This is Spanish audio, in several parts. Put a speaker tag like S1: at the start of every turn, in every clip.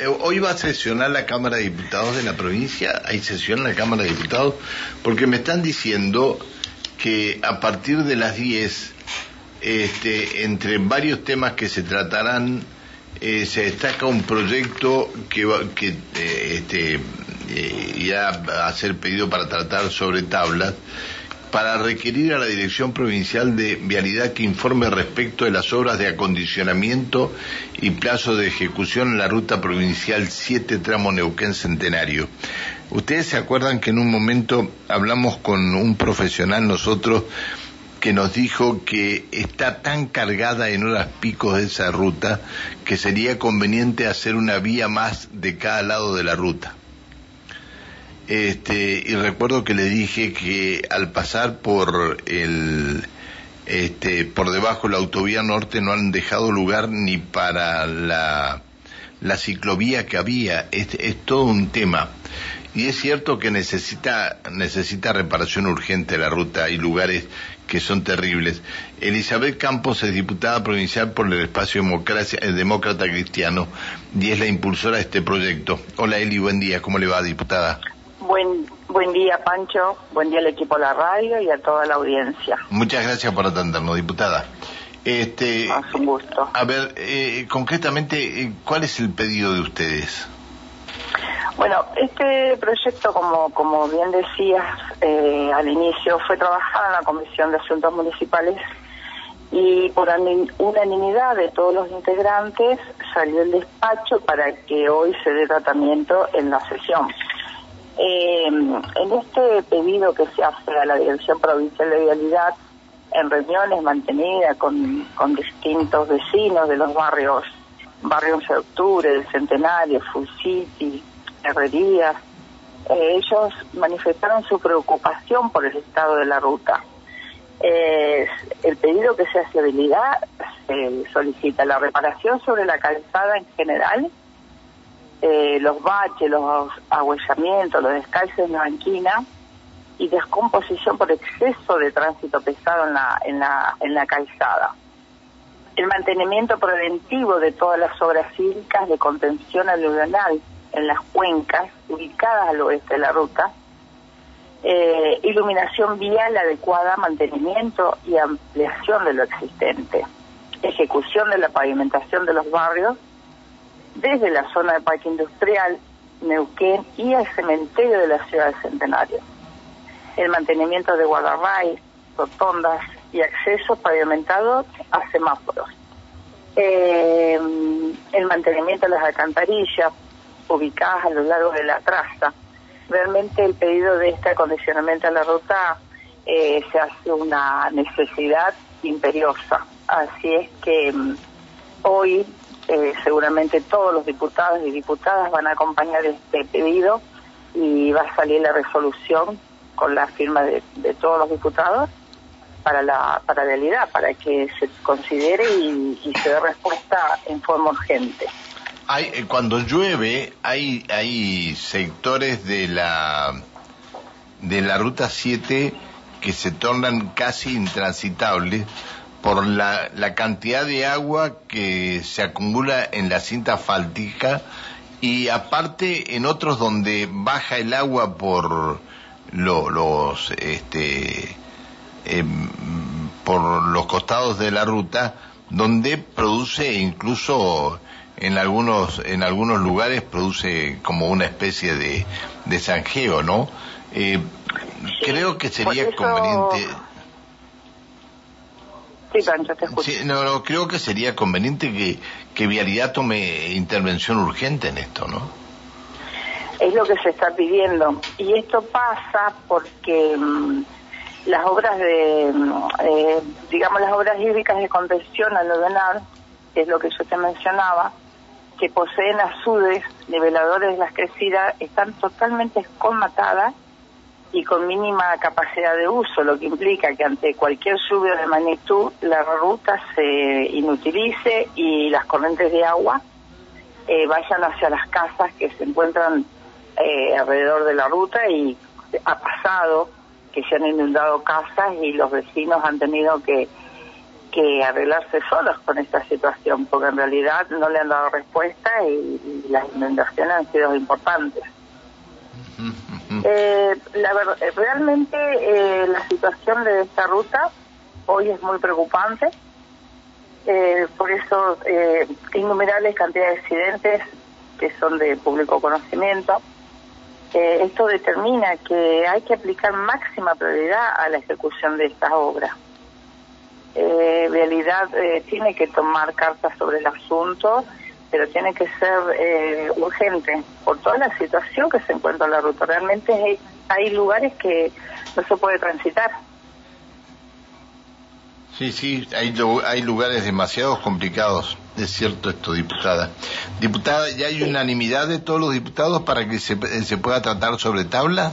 S1: eh, hoy va a sesionar la Cámara de Diputados de la provincia, hay sesión en la Cámara de Diputados, porque me están diciendo que a partir de las 10, este, entre varios temas que se tratarán, eh, se destaca un proyecto que, va, que eh, este, eh, irá a ser pedido para tratar sobre tablas para requerir a la Dirección Provincial de Vialidad que informe respecto de las obras de acondicionamiento y plazo de ejecución en la ruta provincial 7 tramo Neuquén Centenario. Ustedes se acuerdan que en un momento hablamos con un profesional nosotros que nos dijo que está tan cargada en horas picos de esa ruta que sería conveniente hacer una vía más de cada lado de la ruta. Este, y recuerdo que le dije que al pasar por el este, por debajo de la autovía norte no han dejado lugar ni para la, la ciclovía que había. Es, es todo un tema. Y es cierto que necesita, necesita reparación urgente la ruta. Hay lugares que son terribles. Elizabeth Campos es diputada provincial por el espacio democracia, el demócrata cristiano y es la impulsora de este proyecto. Hola Eli, buen día. ¿Cómo le va, diputada?
S2: Buen, buen día, Pancho. Buen día al equipo de la radio y a toda la audiencia.
S1: Muchas gracias por atendernos, diputada. Este,
S2: Es un gusto.
S1: a ver, eh, concretamente, eh, ¿cuál es el pedido de ustedes?
S2: Bueno, este proyecto, como, como bien decías eh, al inicio, fue trabajado en la Comisión de Asuntos Municipales y por ani- unanimidad de todos los integrantes salió el despacho para que hoy se dé tratamiento en la sesión. Eh, en este pedido que se hace a la Dirección Provincial de Vialidad, en reuniones mantenidas con, distintos vecinos de los barrios, barrio 11 de octubre, del Centenario, Full City, Herrerías, eh, ellos manifestaron su preocupación por el estado de la ruta. Eh, el pedido que se hace habilidad se solicita la reparación sobre la calzada en general, eh, los baches, los agüellamientos, los descalces en la banquina y descomposición por exceso de tránsito pesado en la, en la, en la calzada. El mantenimiento preventivo de todas las obras cívicas de contención aluvional en las cuencas ubicadas al oeste de la ruta, eh, iluminación vial adecuada, mantenimiento y ampliación de lo existente, ejecución de la pavimentación de los barrios desde la zona de parque industrial, Neuquén y el cementerio de la ciudad del Centenario. El mantenimiento de guardarraíz, rotondas y accesos pavimentados a semáforos. Eh, el mantenimiento de las alcantarillas ubicadas a lo largo de la traza. Realmente el pedido de este acondicionamiento a la ruta eh, se hace una necesidad imperiosa. Así es que mm, hoy eh, seguramente todos los diputados y diputadas van a acompañar este pedido y va a salir la resolución con la firma de, de todos los diputados para la para realidad, para que se considere y, y se dé respuesta en forma urgente.
S1: Hay, eh, cuando llueve, hay, hay sectores de la, de la ruta 7 que se tornan casi intransitables por la, la cantidad de agua que se acumula en la cinta asfáltica y aparte en otros donde baja el agua por lo- los este em, por los costados de la ruta donde produce incluso en algunos en algunos lugares produce como una especie de, de zanjeo, ¿no? Eh, creo que sería
S2: eso-
S1: conveniente
S2: Sí, Pancho, te escucho.
S1: Sí, no, no, creo que sería conveniente que, que Vialidad tome intervención urgente en esto, ¿no?
S2: Es lo que se está pidiendo. Y esto pasa porque mm, las obras de, mm, eh, digamos, las obras hídricas de contención al ordenar, que es lo que yo te mencionaba, que poseen azudes, niveladores de las crecidas, están totalmente escolmatadas y con mínima capacidad de uso, lo que implica que ante cualquier lluvia de magnitud la ruta se inutilice y las corrientes de agua eh, vayan hacia las casas que se encuentran eh, alrededor de la ruta y ha pasado que se han inundado casas y los vecinos han tenido que, que arreglarse solos con esta situación, porque en realidad no le han dado respuesta y, las inundaciones han sido importantes. Eh, la realmente eh, la situación de esta ruta hoy es muy preocupante, eh, por eso eh, innumerables cantidades de accidentes que son de público conocimiento. Eh, esto determina que hay que aplicar máxima prioridad a la ejecución de estas obras. Eh, realidad eh, tiene que tomar cartas sobre el asunto, pero tiene que ser eh, urgente por toda la situación que se encuentra en la ruta. Realmente hay, hay lugares que no se puede transitar.
S1: Sí, sí, hay, hay lugares demasiado complicados, es cierto esto, diputada. Diputada, ¿ya hay unanimidad de todos los diputados para que se, se pueda tratar sobre tabla?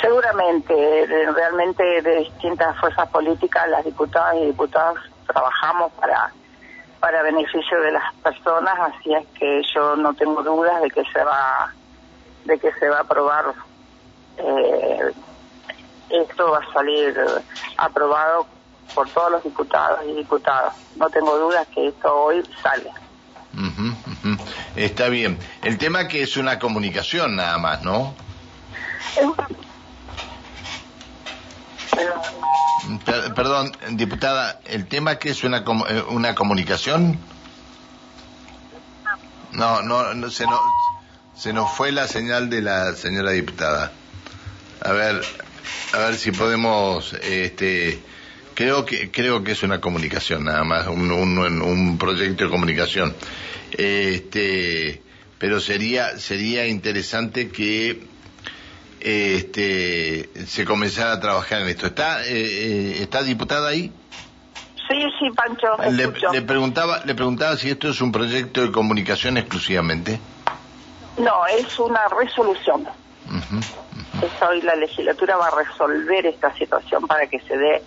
S2: Seguramente, realmente de distintas fuerzas políticas, las diputadas y diputados trabajamos para para beneficio de las personas, así es que yo no tengo dudas de que se va de que se va a aprobar eh, esto va a salir aprobado por todos los diputados y diputadas. No tengo dudas que esto hoy sale.
S1: Está bien. El tema que es una comunicación nada más, ¿no? Perdón, diputada, ¿el tema que es una, eh, una comunicación? No, no, no se, nos, se nos fue la señal de la señora diputada. A ver, a ver si podemos, este, creo que creo que es una comunicación nada más, un, un, un proyecto de comunicación. Este, pero sería sería interesante que este, se comenzara a trabajar en esto. ¿Está, eh, eh ¿está diputada ahí?
S2: Sí, sí, Pancho.
S1: Le, le, preguntaba, le preguntaba si esto es un proyecto de comunicación exclusivamente.
S2: No, es una resolución. hoy la legislatura va a resolver esta situación para que se dé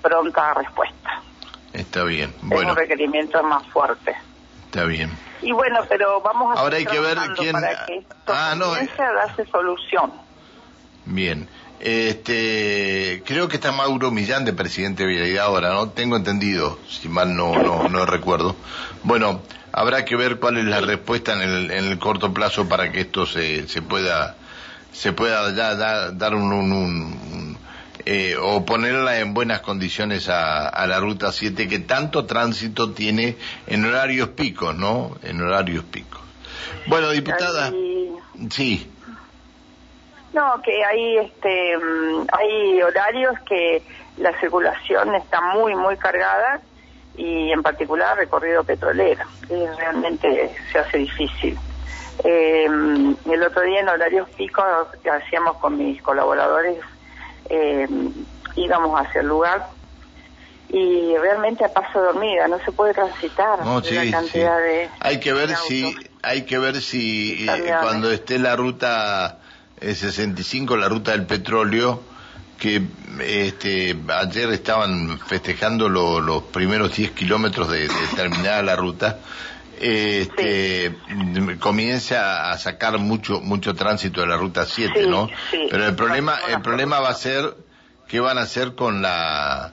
S2: pronta respuesta.
S1: Está bien. Bueno. Es
S2: un requerimiento más fuerte.
S1: Está bien.
S2: Y bueno, pero vamos a
S1: Ahora hay que ver quién
S2: para que esto
S1: ah, no.
S2: Eh. darse solución.
S1: Bien. Este, creo que está Mauro Millán de presidente de Vialidad ahora, ¿no? Tengo entendido, si mal no, no, no recuerdo. Bueno, habrá que ver cuál es la respuesta en el, en el corto plazo para que esto se, se pueda, se pueda ya, dar un, un, eh, o ponerla en buenas condiciones a, a, la ruta 7 que tanto tránsito tiene en horarios picos, ¿no? En horarios picos. Bueno, diputada, sí.
S2: No, que hay, este, mm, hay horarios que la circulación está muy, muy cargada y en particular recorrido petrolero, que realmente se hace difícil. Eh, el otro día en horarios picos que hacíamos con mis colaboradores, eh, íbamos hacia el lugar y realmente a paso dormida, no se puede transitar
S1: no, sí, cantidad de hay que ver si hay que ver si eh, cuando esté la ruta 65 la ruta del petróleo que este, ayer estaban festejando los primeros 10 kilómetros de, terminada la ruta, este, comienza a sacar mucho mucho tránsito de la ruta 7, ¿no? Pero el problema el problema va a ser qué van a hacer con la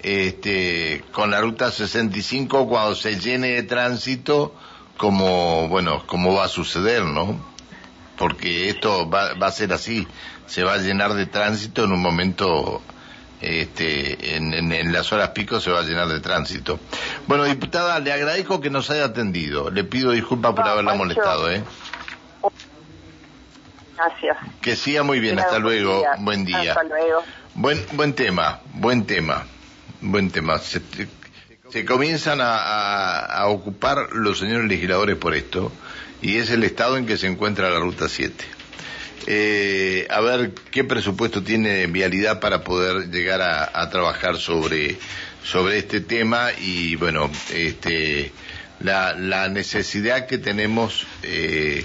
S1: este con la ruta 65 cuando se llene de tránsito como bueno como va a suceder, ¿no? Porque esto va, va, a ser así, se va a llenar de tránsito en un momento, este, en, en, las horas pico se va a llenar de tránsito. Bueno, diputada, le agradezco que nos haya atendido, le pido disculpas por haberla molestado, ¿eh?
S2: Gracias.
S1: Que siga muy bien, hasta luego, buen día.
S2: Hasta luego.
S1: Buen, buen tema, buen tema, buen tema. Se, se comienzan a, a, a ocupar los señores legisladores por esto y es el estado en que se encuentra la Ruta 7. Eh, a ver qué presupuesto tiene Vialidad para poder llegar a, trabajar sobre, sobre este tema y bueno, este, la, la necesidad que tenemos eh,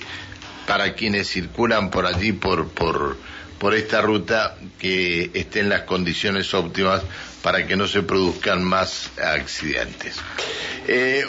S1: para quienes circulan por allí, por, por, por esta ruta, que estén las condiciones óptimas para que no se produzcan más accidentes. Eh,